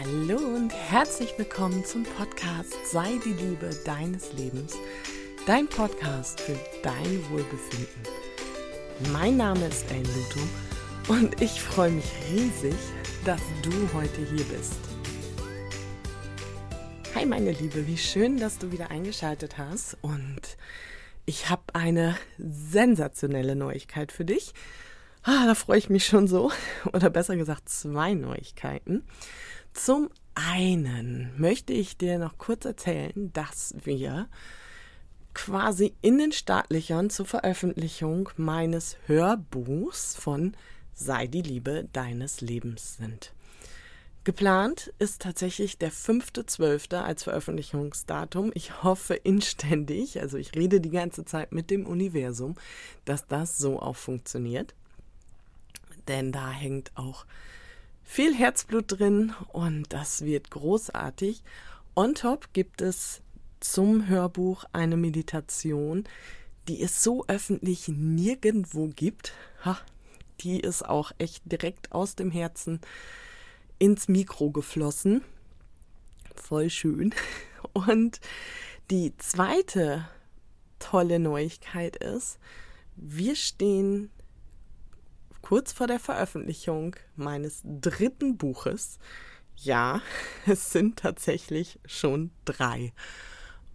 Hallo und herzlich willkommen zum Podcast Sei die Liebe deines Lebens, dein Podcast für dein Wohlbefinden. Mein Name ist Ellen Luto und ich freue mich riesig, dass du heute hier bist. Hi meine Liebe, wie schön, dass du wieder eingeschaltet hast und ich habe eine sensationelle Neuigkeit für dich. Ah, da freue ich mich schon so. Oder besser gesagt, zwei Neuigkeiten. Zum einen möchte ich dir noch kurz erzählen, dass wir quasi in den Startlöchern zur Veröffentlichung meines Hörbuchs von Sei die Liebe deines Lebens sind. Geplant ist tatsächlich der 5.12. als Veröffentlichungsdatum. Ich hoffe inständig, also ich rede die ganze Zeit mit dem Universum, dass das so auch funktioniert. Denn da hängt auch viel Herzblut drin und das wird großartig. On top gibt es zum Hörbuch eine Meditation, die es so öffentlich nirgendwo gibt. Ha, die ist auch echt direkt aus dem Herzen ins Mikro geflossen. Voll schön. Und die zweite tolle Neuigkeit ist, wir stehen kurz vor der Veröffentlichung meines dritten Buches. Ja, es sind tatsächlich schon drei.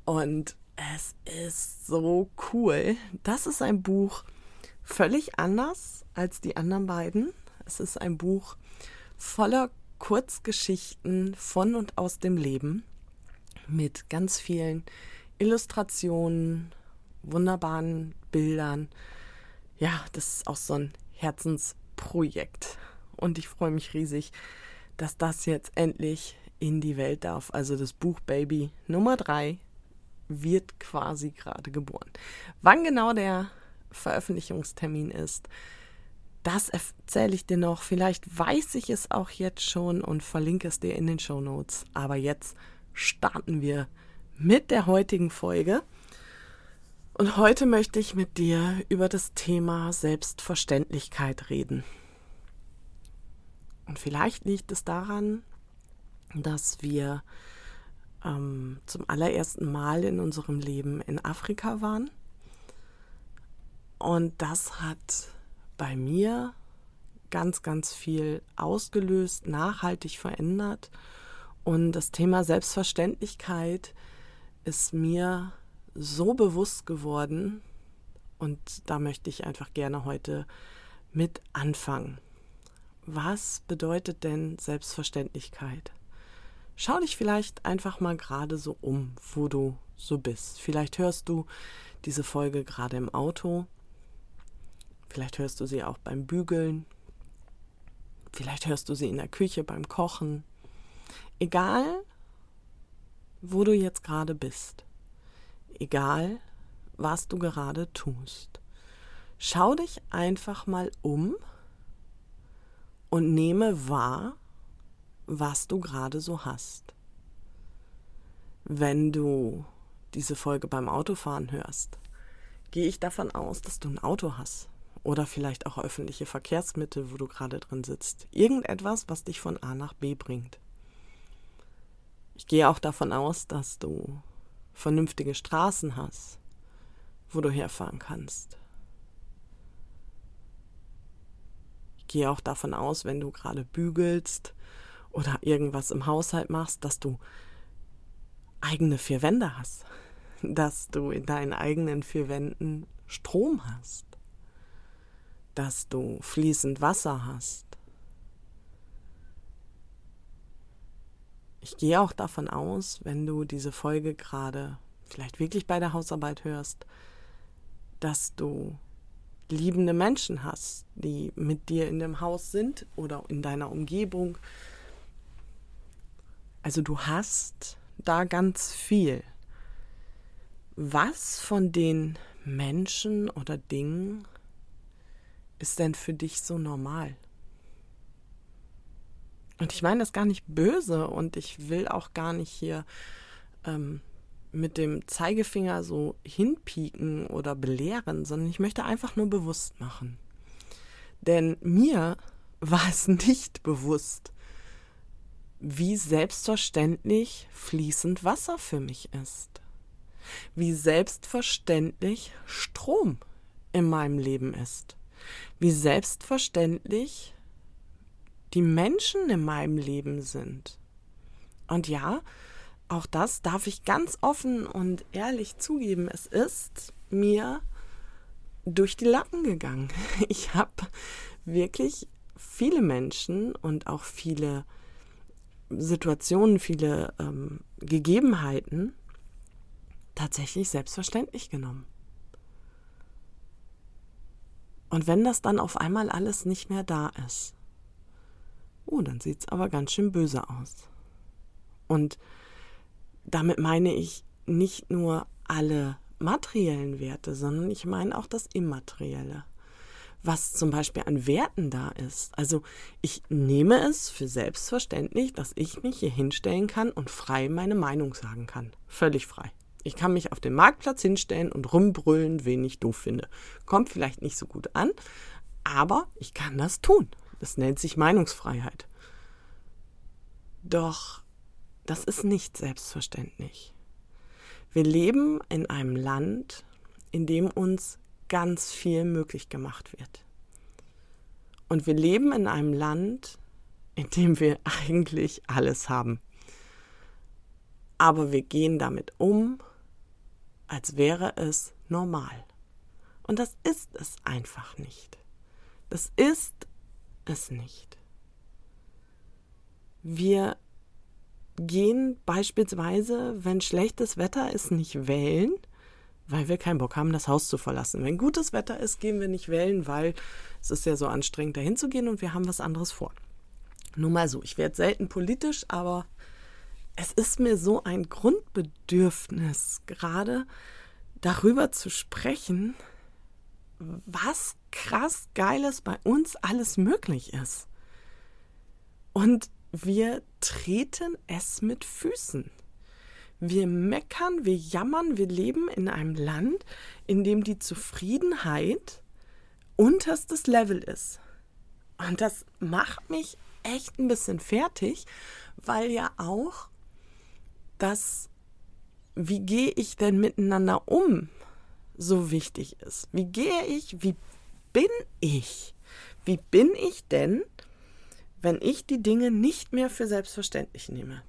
Und es ist so cool. Das ist ein Buch völlig anders als die anderen beiden. Es ist ein Buch voller Kurzgeschichten von und aus dem Leben mit ganz vielen Illustrationen, wunderbaren Bildern. Ja, das ist auch so ein Herzensprojekt. Und ich freue mich riesig, dass das jetzt endlich in die Welt darf. Also das Buch Baby Nummer 3 wird quasi gerade geboren. Wann genau der Veröffentlichungstermin ist, das erzähle ich dir noch. Vielleicht weiß ich es auch jetzt schon und verlinke es dir in den Show Notes. Aber jetzt starten wir mit der heutigen Folge. Und heute möchte ich mit dir über das Thema Selbstverständlichkeit reden. Und vielleicht liegt es daran, dass wir ähm, zum allerersten Mal in unserem Leben in Afrika waren. Und das hat bei mir ganz, ganz viel ausgelöst, nachhaltig verändert. Und das Thema Selbstverständlichkeit ist mir so bewusst geworden und da möchte ich einfach gerne heute mit anfangen. Was bedeutet denn Selbstverständlichkeit? Schau dich vielleicht einfach mal gerade so um, wo du so bist. Vielleicht hörst du diese Folge gerade im Auto. Vielleicht hörst du sie auch beim Bügeln. Vielleicht hörst du sie in der Küche beim Kochen. Egal, wo du jetzt gerade bist egal was du gerade tust. Schau dich einfach mal um und nehme wahr, was du gerade so hast. Wenn du diese Folge beim Autofahren hörst, gehe ich davon aus, dass du ein Auto hast oder vielleicht auch öffentliche Verkehrsmittel, wo du gerade drin sitzt. Irgendetwas, was dich von A nach B bringt. Ich gehe auch davon aus, dass du vernünftige Straßen hast, wo du herfahren kannst. Ich gehe auch davon aus, wenn du gerade bügelst oder irgendwas im Haushalt machst, dass du eigene vier Wände hast, dass du in deinen eigenen vier Wänden Strom hast, dass du fließend Wasser hast. Ich gehe auch davon aus, wenn du diese Folge gerade vielleicht wirklich bei der Hausarbeit hörst, dass du liebende Menschen hast, die mit dir in dem Haus sind oder in deiner Umgebung. Also du hast da ganz viel. Was von den Menschen oder Dingen ist denn für dich so normal? Und ich meine das gar nicht böse und ich will auch gar nicht hier ähm, mit dem Zeigefinger so hinpieken oder belehren, sondern ich möchte einfach nur bewusst machen. Denn mir war es nicht bewusst, wie selbstverständlich fließend Wasser für mich ist, wie selbstverständlich Strom in meinem Leben ist, wie selbstverständlich die Menschen in meinem Leben sind. Und ja, auch das darf ich ganz offen und ehrlich zugeben, es ist mir durch die Lappen gegangen. Ich habe wirklich viele Menschen und auch viele Situationen, viele ähm, Gegebenheiten tatsächlich selbstverständlich genommen. Und wenn das dann auf einmal alles nicht mehr da ist, oh, dann sieht es aber ganz schön böse aus. Und damit meine ich nicht nur alle materiellen Werte, sondern ich meine auch das Immaterielle. Was zum Beispiel an Werten da ist. Also ich nehme es für selbstverständlich, dass ich mich hier hinstellen kann und frei meine Meinung sagen kann. Völlig frei. Ich kann mich auf dem Marktplatz hinstellen und rumbrüllen, wen ich doof finde. Kommt vielleicht nicht so gut an, aber ich kann das tun. Das nennt sich Meinungsfreiheit. Doch das ist nicht selbstverständlich. Wir leben in einem Land, in dem uns ganz viel möglich gemacht wird. Und wir leben in einem Land, in dem wir eigentlich alles haben. Aber wir gehen damit um, als wäre es normal. Und das ist es einfach nicht. Das ist es nicht. Wir gehen beispielsweise, wenn schlechtes Wetter ist, nicht wählen, weil wir keinen Bock haben, das Haus zu verlassen. Wenn gutes Wetter ist, gehen wir nicht wählen, weil es ist ja so anstrengend, dahin zu gehen und wir haben was anderes vor. Nur mal so, ich werde selten politisch, aber es ist mir so ein Grundbedürfnis, gerade darüber zu sprechen, was krass Geiles bei uns alles möglich ist. Und wir treten es mit Füßen. Wir meckern, wir jammern, wir leben in einem Land, in dem die Zufriedenheit unterstes Level ist. Und das macht mich echt ein bisschen fertig, weil ja auch das, wie gehe ich denn miteinander um, so wichtig ist. Wie gehe ich, wie bin ich? Wie bin ich denn wenn ich die Dinge nicht mehr für selbstverständlich nehme.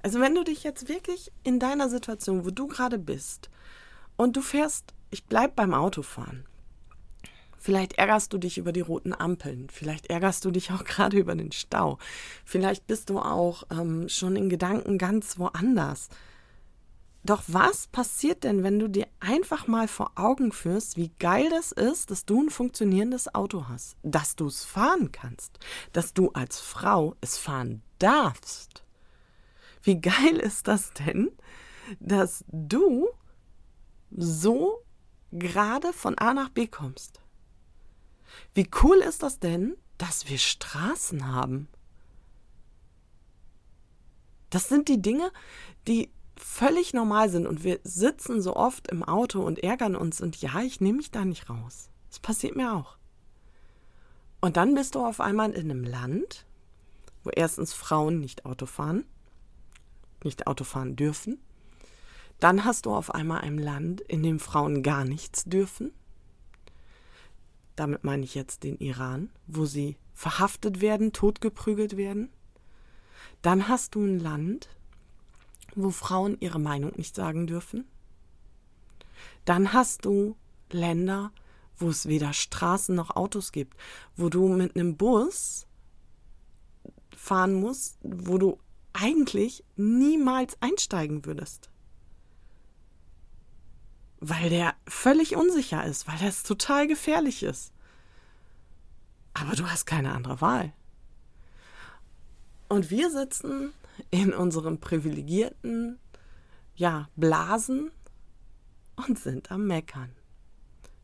Also wenn du dich jetzt wirklich in deiner Situation, wo du gerade bist, und du fährst, ich bleib beim Autofahren. Vielleicht ärgerst du dich über die roten Ampeln, vielleicht ärgerst du dich auch gerade über den Stau, vielleicht bist du auch ähm, schon in Gedanken ganz woanders. Doch was passiert denn, wenn du dir einfach mal vor Augen führst, wie geil das ist, dass du ein funktionierendes Auto hast, dass du es fahren kannst, dass du als Frau es fahren darfst? Wie geil ist das denn, dass du so gerade von A nach B kommst? Wie cool ist das denn, dass wir Straßen haben? Das sind die Dinge, die völlig normal sind und wir sitzen so oft im Auto und ärgern uns und ja, ich nehme mich da nicht raus. Das passiert mir auch. Und dann bist du auf einmal in einem Land, wo erstens Frauen nicht Auto fahren, nicht Auto fahren dürfen. Dann hast du auf einmal ein Land, in dem Frauen gar nichts dürfen. Damit meine ich jetzt den Iran, wo sie verhaftet werden, totgeprügelt werden. Dann hast du ein Land, wo Frauen ihre Meinung nicht sagen dürfen. Dann hast du Länder, wo es weder Straßen noch Autos gibt, wo du mit einem Bus fahren musst, wo du eigentlich niemals einsteigen würdest. Weil der völlig unsicher ist, weil das total gefährlich ist. Aber du hast keine andere Wahl. Und wir sitzen in unserem privilegierten ja, Blasen und sind am Meckern.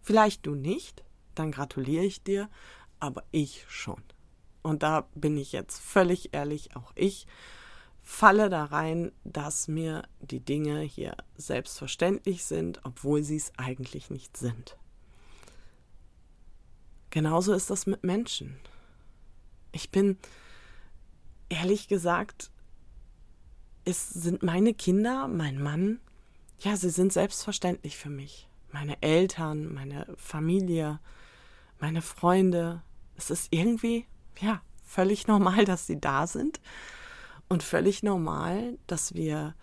Vielleicht du nicht, dann gratuliere ich dir, aber ich schon. Und da bin ich jetzt völlig ehrlich, auch ich falle da rein, dass mir die Dinge hier selbstverständlich sind, obwohl sie es eigentlich nicht sind. Genauso ist das mit Menschen. Ich bin ehrlich gesagt, es sind meine Kinder, mein Mann, ja, sie sind selbstverständlich für mich. Meine Eltern, meine Familie, meine Freunde. Es ist irgendwie, ja, völlig normal, dass sie da sind und völlig normal, dass wir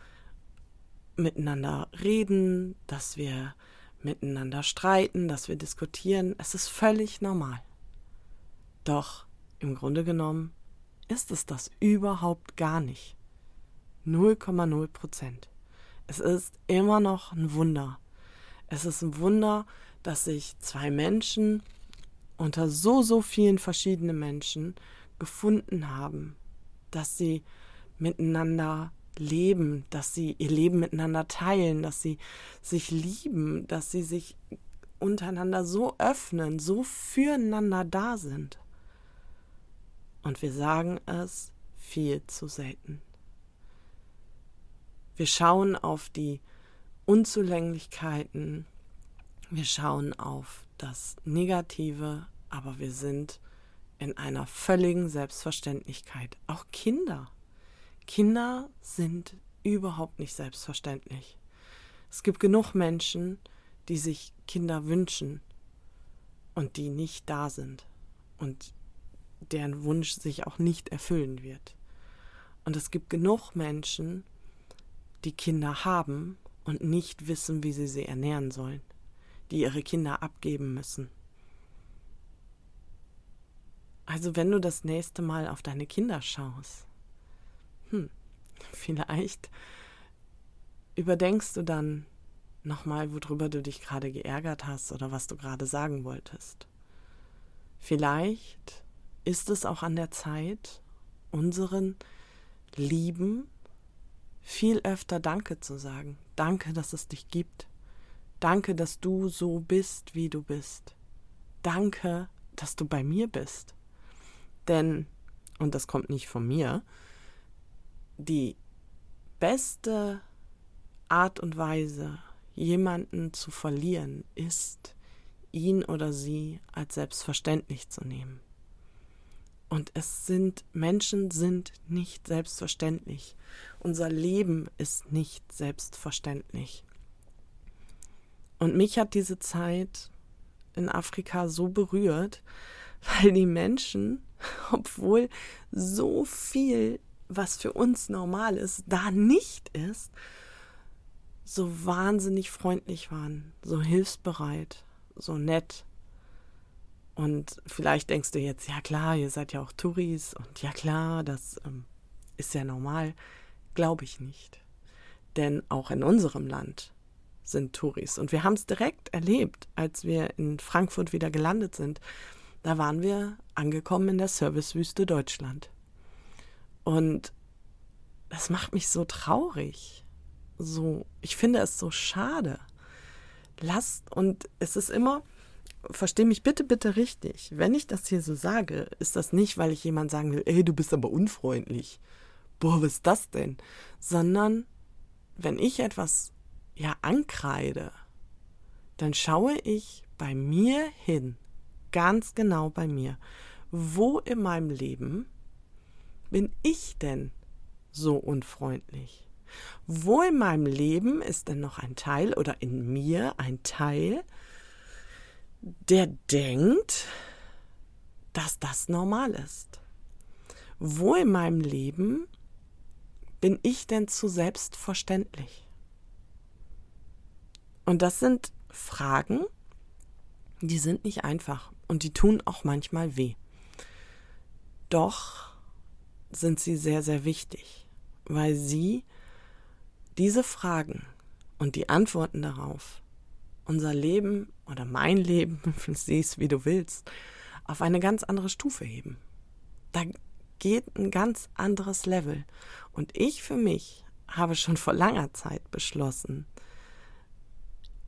miteinander reden, dass wir miteinander streiten, dass wir diskutieren. Es ist völlig normal. Doch im Grunde genommen ist es das überhaupt gar nicht. 0,0 Prozent. Es ist immer noch ein Wunder. Es ist ein Wunder, dass sich zwei Menschen unter so, so vielen verschiedenen Menschen gefunden haben, dass sie miteinander leben, dass sie ihr Leben miteinander teilen, dass sie sich lieben, dass sie sich untereinander so öffnen, so füreinander da sind. Und wir sagen es viel zu selten. Wir schauen auf die Unzulänglichkeiten, wir schauen auf das Negative, aber wir sind in einer völligen Selbstverständlichkeit. Auch Kinder. Kinder sind überhaupt nicht selbstverständlich. Es gibt genug Menschen, die sich Kinder wünschen und die nicht da sind und deren Wunsch sich auch nicht erfüllen wird. Und es gibt genug Menschen, die Kinder haben und nicht wissen, wie sie sie ernähren sollen, die ihre Kinder abgeben müssen. Also wenn du das nächste Mal auf deine Kinder schaust, hm, vielleicht überdenkst du dann nochmal, worüber du dich gerade geärgert hast oder was du gerade sagen wolltest. Vielleicht ist es auch an der Zeit, unseren Lieben viel öfter Danke zu sagen. Danke, dass es dich gibt. Danke, dass du so bist, wie du bist. Danke, dass du bei mir bist. Denn, und das kommt nicht von mir, die beste Art und Weise, jemanden zu verlieren, ist, ihn oder sie als selbstverständlich zu nehmen. Und es sind, Menschen sind nicht selbstverständlich. Unser Leben ist nicht selbstverständlich. Und mich hat diese Zeit in Afrika so berührt, weil die Menschen, obwohl so viel, was für uns normal ist, da nicht ist, so wahnsinnig freundlich waren, so hilfsbereit, so nett, und vielleicht denkst du jetzt, ja klar, ihr seid ja auch Touris und ja klar, das ähm, ist ja normal. Glaube ich nicht. Denn auch in unserem Land sind Touris. Und wir haben es direkt erlebt, als wir in Frankfurt wieder gelandet sind. Da waren wir angekommen in der Servicewüste Deutschland. Und das macht mich so traurig. So, ich finde es so schade. Lasst, und es ist immer, verstehe mich bitte, bitte richtig. Wenn ich das hier so sage, ist das nicht, weil ich jemand sagen will, ey, du bist aber unfreundlich. Boah, was ist das denn? Sondern, wenn ich etwas ja ankreide, dann schaue ich bei mir hin, ganz genau bei mir. Wo in meinem Leben bin ich denn so unfreundlich? Wo in meinem Leben ist denn noch ein Teil oder in mir ein Teil, der denkt, dass das normal ist. Wo in meinem Leben bin ich denn zu selbstverständlich? Und das sind Fragen, die sind nicht einfach und die tun auch manchmal weh. Doch sind sie sehr, sehr wichtig, weil sie diese Fragen und die Antworten darauf unser Leben oder mein Leben, siehst wie du willst, auf eine ganz andere Stufe heben. Da geht ein ganz anderes Level. Und ich für mich habe schon vor langer Zeit beschlossen,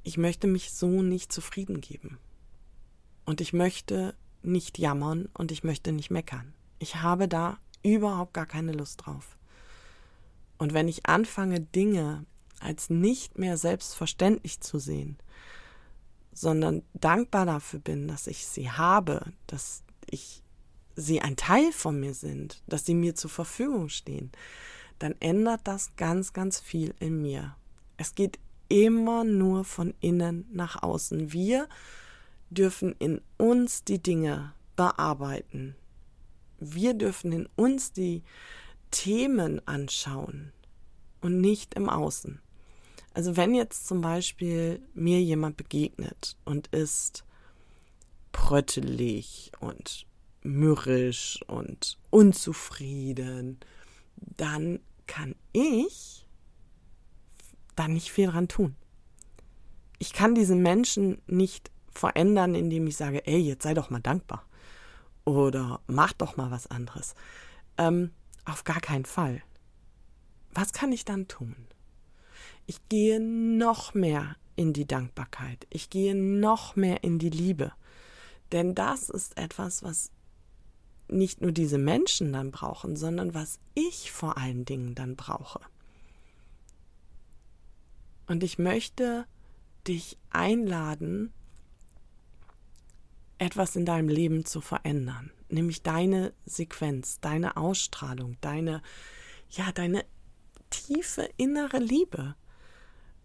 ich möchte mich so nicht zufrieden geben. Und ich möchte nicht jammern und ich möchte nicht meckern. Ich habe da überhaupt gar keine Lust drauf. Und wenn ich anfange, Dinge als nicht mehr selbstverständlich zu sehen, sondern dankbar dafür bin, dass ich sie habe, dass ich sie ein Teil von mir sind, dass sie mir zur Verfügung stehen, dann ändert das ganz, ganz viel in mir. Es geht immer nur von innen nach außen. Wir dürfen in uns die Dinge bearbeiten. Wir dürfen in uns die Themen anschauen und nicht im Außen. Also wenn jetzt zum Beispiel mir jemand begegnet und ist pröttelig und mürrisch und unzufrieden, dann kann ich da nicht viel dran tun. Ich kann diesen Menschen nicht verändern, indem ich sage, ey, jetzt sei doch mal dankbar oder mach doch mal was anderes. Ähm, auf gar keinen Fall. Was kann ich dann tun? Ich gehe noch mehr in die Dankbarkeit. Ich gehe noch mehr in die Liebe. Denn das ist etwas, was nicht nur diese Menschen dann brauchen, sondern was ich vor allen Dingen dann brauche. Und ich möchte dich einladen, etwas in deinem Leben zu verändern, nämlich deine Sequenz, deine Ausstrahlung, deine ja, deine tiefe innere Liebe.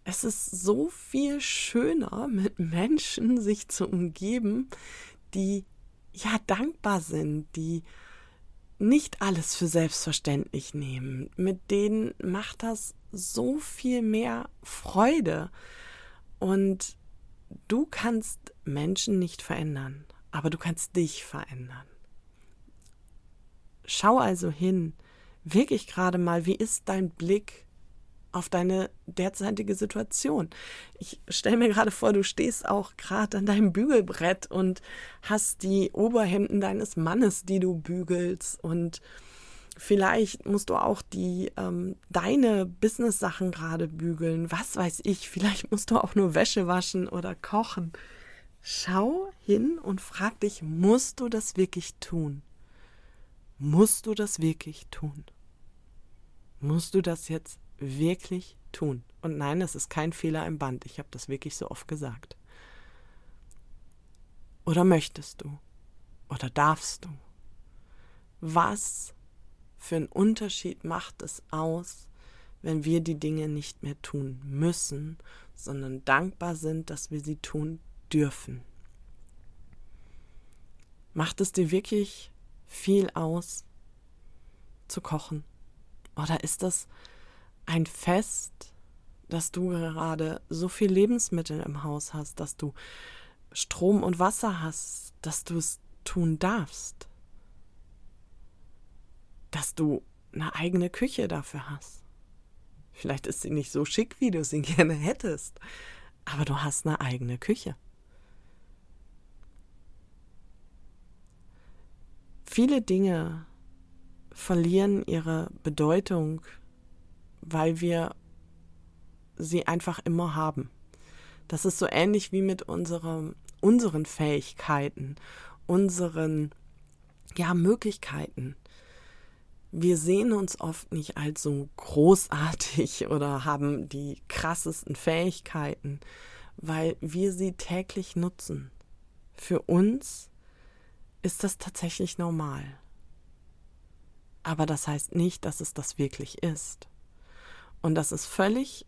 Es ist so viel schöner, mit Menschen sich zu umgeben, die ja dankbar sind, die nicht alles für selbstverständlich nehmen. Mit denen macht das so viel mehr Freude. Und du kannst Menschen nicht verändern, aber du kannst dich verändern. Schau also hin, wirklich gerade mal, wie ist dein Blick auf deine derzeitige Situation. Ich stelle mir gerade vor, du stehst auch gerade an deinem Bügelbrett und hast die Oberhemden deines Mannes, die du bügelst und vielleicht musst du auch die ähm, deine Business-Sachen gerade bügeln. Was weiß ich, vielleicht musst du auch nur Wäsche waschen oder kochen. Schau hin und frag dich, musst du das wirklich tun? Musst du das wirklich tun? Musst du das jetzt wirklich tun. Und nein, das ist kein Fehler im Band. Ich habe das wirklich so oft gesagt. Oder möchtest du? Oder darfst du? Was für einen Unterschied macht es aus, wenn wir die Dinge nicht mehr tun müssen, sondern dankbar sind, dass wir sie tun dürfen? Macht es dir wirklich viel aus, zu kochen? Oder ist das ein Fest, dass du gerade so viel Lebensmittel im Haus hast, dass du Strom und Wasser hast, dass du es tun darfst, dass du eine eigene Küche dafür hast. Vielleicht ist sie nicht so schick, wie du sie gerne hättest, aber du hast eine eigene Küche. Viele Dinge verlieren ihre Bedeutung weil wir sie einfach immer haben. Das ist so ähnlich wie mit unserem, unseren Fähigkeiten, unseren ja, Möglichkeiten. Wir sehen uns oft nicht als so großartig oder haben die krassesten Fähigkeiten, weil wir sie täglich nutzen. Für uns ist das tatsächlich normal. Aber das heißt nicht, dass es das wirklich ist. Und das ist völlig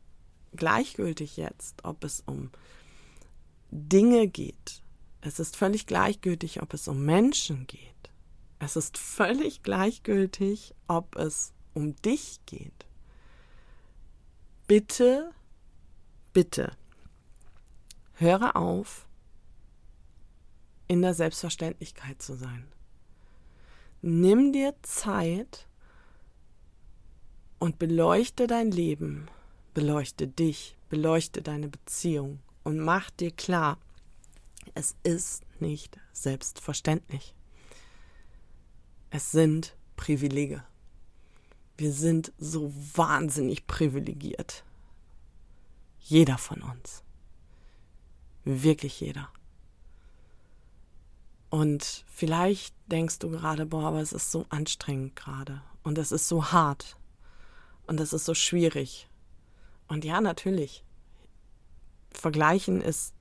gleichgültig jetzt, ob es um Dinge geht. Es ist völlig gleichgültig, ob es um Menschen geht. Es ist völlig gleichgültig, ob es um dich geht. Bitte, bitte, höre auf, in der Selbstverständlichkeit zu sein. Nimm dir Zeit, und beleuchte dein Leben, beleuchte dich, beleuchte deine Beziehung und mach dir klar, es ist nicht selbstverständlich. Es sind Privilege. Wir sind so wahnsinnig privilegiert. Jeder von uns. Wirklich jeder. Und vielleicht denkst du gerade, boah, aber es ist so anstrengend gerade und es ist so hart und das ist so schwierig. Und ja, natürlich, vergleichen ist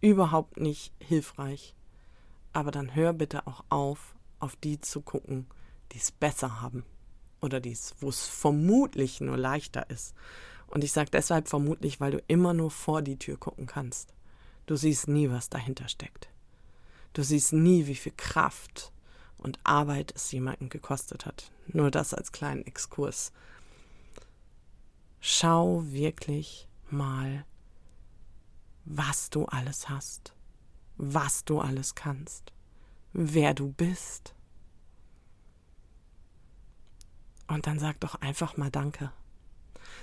überhaupt nicht hilfreich. Aber dann hör bitte auch auf, auf die zu gucken, die es besser haben oder dies, wo es vermutlich nur leichter ist. Und ich sage deshalb vermutlich, weil du immer nur vor die Tür gucken kannst. Du siehst nie, was dahinter steckt. Du siehst nie, wie viel Kraft und Arbeit es jemanden gekostet hat. Nur das als kleinen Exkurs. Schau wirklich mal, was du alles hast, was du alles kannst, wer du bist. Und dann sag doch einfach mal Danke.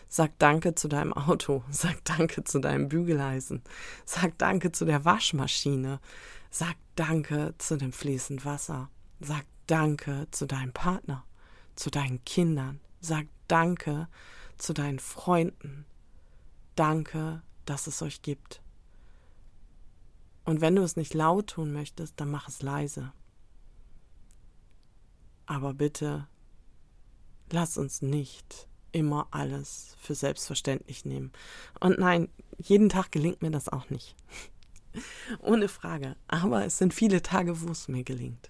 Sag Danke zu deinem Auto, sag Danke zu deinem Bügeleisen, sag Danke zu der Waschmaschine, sag Danke zu dem fließend Wasser, sag Danke zu deinem Partner, zu deinen Kindern, sag Danke zu deinen Freunden. Danke, dass es euch gibt. Und wenn du es nicht laut tun möchtest, dann mach es leise. Aber bitte, lass uns nicht immer alles für selbstverständlich nehmen. Und nein, jeden Tag gelingt mir das auch nicht. Ohne Frage. Aber es sind viele Tage, wo es mir gelingt.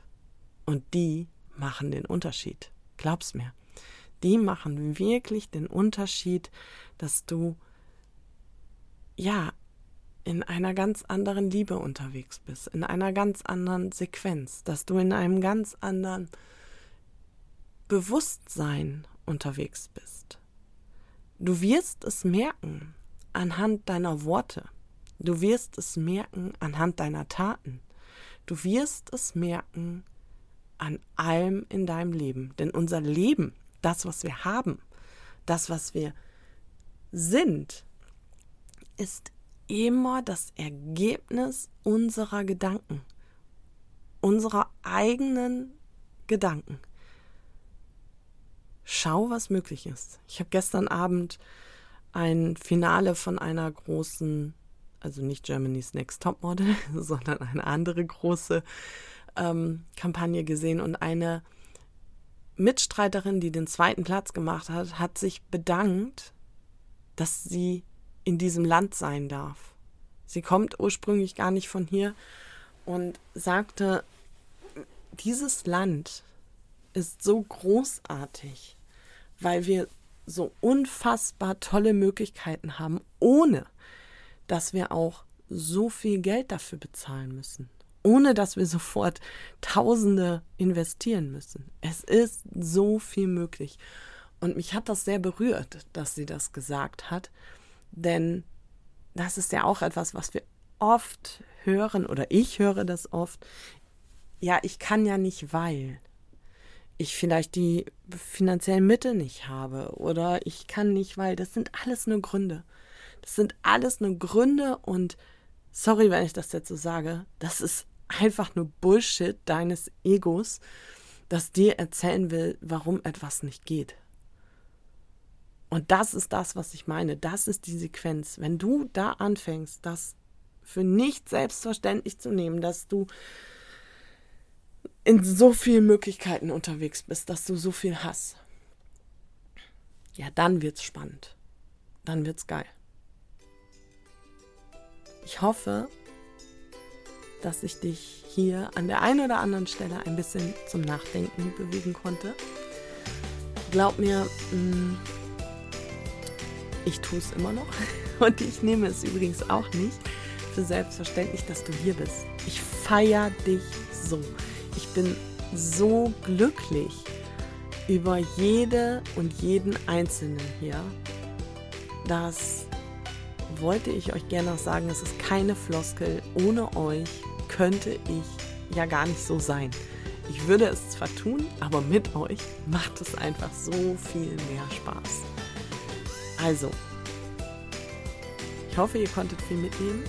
Und die machen den Unterschied. Glaub's mir die machen wirklich den Unterschied, dass du ja in einer ganz anderen Liebe unterwegs bist, in einer ganz anderen Sequenz, dass du in einem ganz anderen Bewusstsein unterwegs bist. Du wirst es merken anhand deiner Worte. Du wirst es merken anhand deiner Taten. Du wirst es merken an allem in deinem Leben. Denn unser Leben das, was wir haben, das, was wir sind, ist immer das Ergebnis unserer Gedanken, unserer eigenen Gedanken. Schau, was möglich ist. Ich habe gestern Abend ein Finale von einer großen, also nicht Germany's Next Topmodel, sondern eine andere große ähm, Kampagne gesehen und eine Mitstreiterin, die den zweiten Platz gemacht hat, hat sich bedankt, dass sie in diesem Land sein darf. Sie kommt ursprünglich gar nicht von hier und sagte, dieses Land ist so großartig, weil wir so unfassbar tolle Möglichkeiten haben, ohne dass wir auch so viel Geld dafür bezahlen müssen ohne dass wir sofort Tausende investieren müssen. Es ist so viel möglich. Und mich hat das sehr berührt, dass sie das gesagt hat, denn das ist ja auch etwas, was wir oft hören oder ich höre das oft. Ja, ich kann ja nicht, weil ich vielleicht die finanziellen Mittel nicht habe oder ich kann nicht, weil das sind alles nur Gründe. Das sind alles nur Gründe und sorry, wenn ich das jetzt so sage, das ist einfach nur Bullshit deines Egos, das dir erzählen will, warum etwas nicht geht. Und das ist das, was ich meine. Das ist die Sequenz. Wenn du da anfängst, das für nicht selbstverständlich zu nehmen, dass du in so vielen Möglichkeiten unterwegs bist, dass du so viel hast, ja, dann wird's spannend. Dann wird's geil. Ich hoffe, dass ich dich hier an der einen oder anderen Stelle ein bisschen zum Nachdenken bewegen konnte. Glaub mir, mm, ich tue es immer noch und ich nehme es übrigens auch nicht für selbstverständlich, dass du hier bist. Ich feiere dich so. Ich bin so glücklich über jede und jeden Einzelnen hier. Das wollte ich euch gerne noch sagen. Es ist keine Floskel. Ohne euch könnte ich ja gar nicht so sein. Ich würde es zwar tun, aber mit euch macht es einfach so viel mehr Spaß. Also, ich hoffe, ihr konntet viel mitnehmen.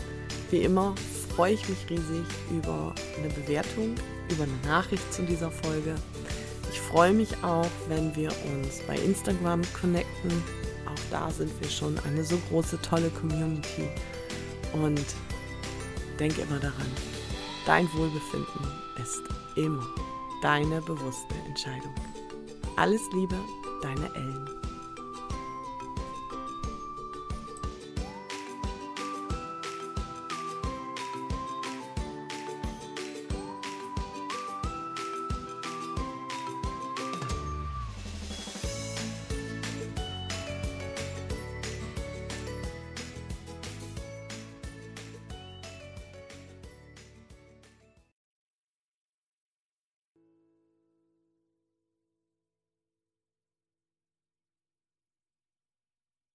Wie immer freue ich mich riesig über eine Bewertung, über eine Nachricht zu dieser Folge. Ich freue mich auch, wenn wir uns bei Instagram connecten. Auch da sind wir schon eine so große, tolle Community. Und denke immer daran, Dein Wohlbefinden ist immer deine bewusste Entscheidung. Alles Liebe, deine Ellen.